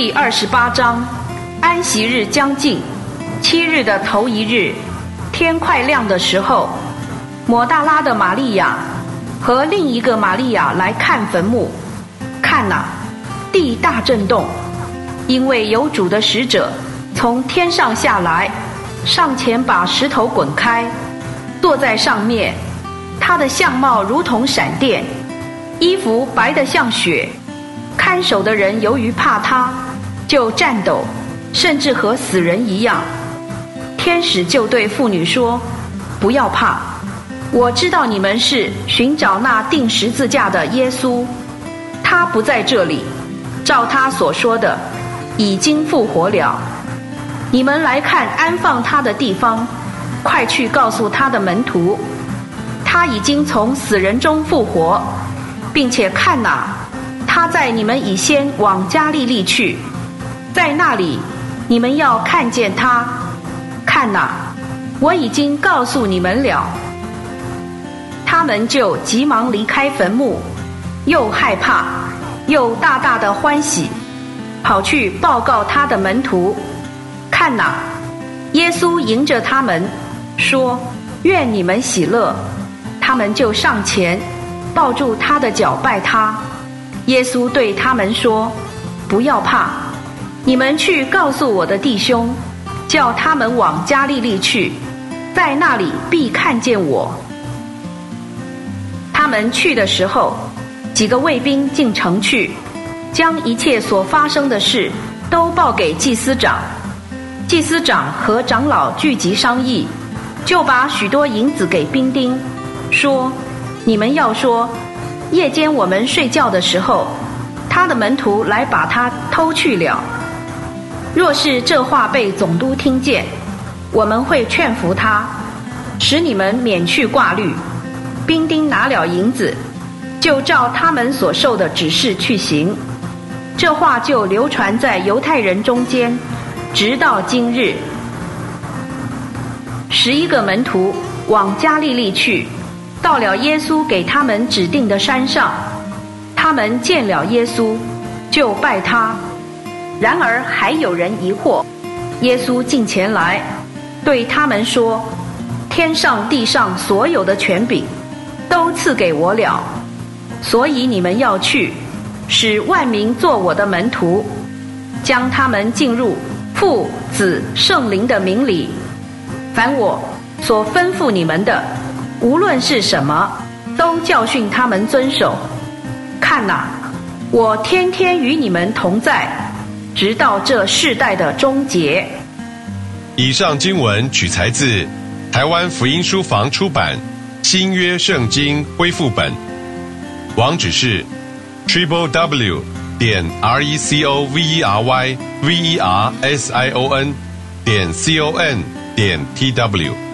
第二十八章，安息日将近，七日的头一日，天快亮的时候，抹大拉的玛利亚和另一个玛利亚来看坟墓。看呐，地大震动，因为有主的使者从天上下来，上前把石头滚开，坐在上面。他的相貌如同闪电，衣服白得像雪。看守的人由于怕他，就颤抖，甚至和死人一样。天使就对妇女说：“不要怕，我知道你们是寻找那钉十字架的耶稣，他不在这里，照他所说的，已经复活了。你们来看安放他的地方，快去告诉他的门徒，他已经从死人中复活，并且看哪。”他在你们以先往加利利去，在那里你们要看见他。看哪，我已经告诉你们了。他们就急忙离开坟墓，又害怕，又大大的欢喜，跑去报告他的门徒。看哪，耶稣迎着他们说：“愿你们喜乐。”他们就上前抱住他的脚拜他。耶稣对他们说：“不要怕，你们去告诉我的弟兄，叫他们往加利利去，在那里必看见我。”他们去的时候，几个卫兵进城去，将一切所发生的事都报给祭司长。祭司长和长老聚集商议，就把许多银子给兵丁，说：“你们要说。”夜间我们睡觉的时候，他的门徒来把他偷去了。若是这话被总督听见，我们会劝服他，使你们免去挂虑。兵丁拿了银子，就照他们所受的指示去行。这话就流传在犹太人中间，直到今日。十一个门徒往加利利去。到了耶稣给他们指定的山上，他们见了耶稣，就拜他。然而还有人疑惑。耶稣近前来，对他们说：“天上地上所有的权柄，都赐给我了。所以你们要去，使万民做我的门徒，将他们进入父子圣灵的名里。凡我所吩咐你们的。”无论是什么，都教训他们遵守。看呐，我天天与你们同在，直到这世代的终结。以上经文取材自台湾福音书房出版《新约圣经恢复本》，网址是 triple w 点 r e c o v e r y v e r s i o n 点 c o n 点 t w。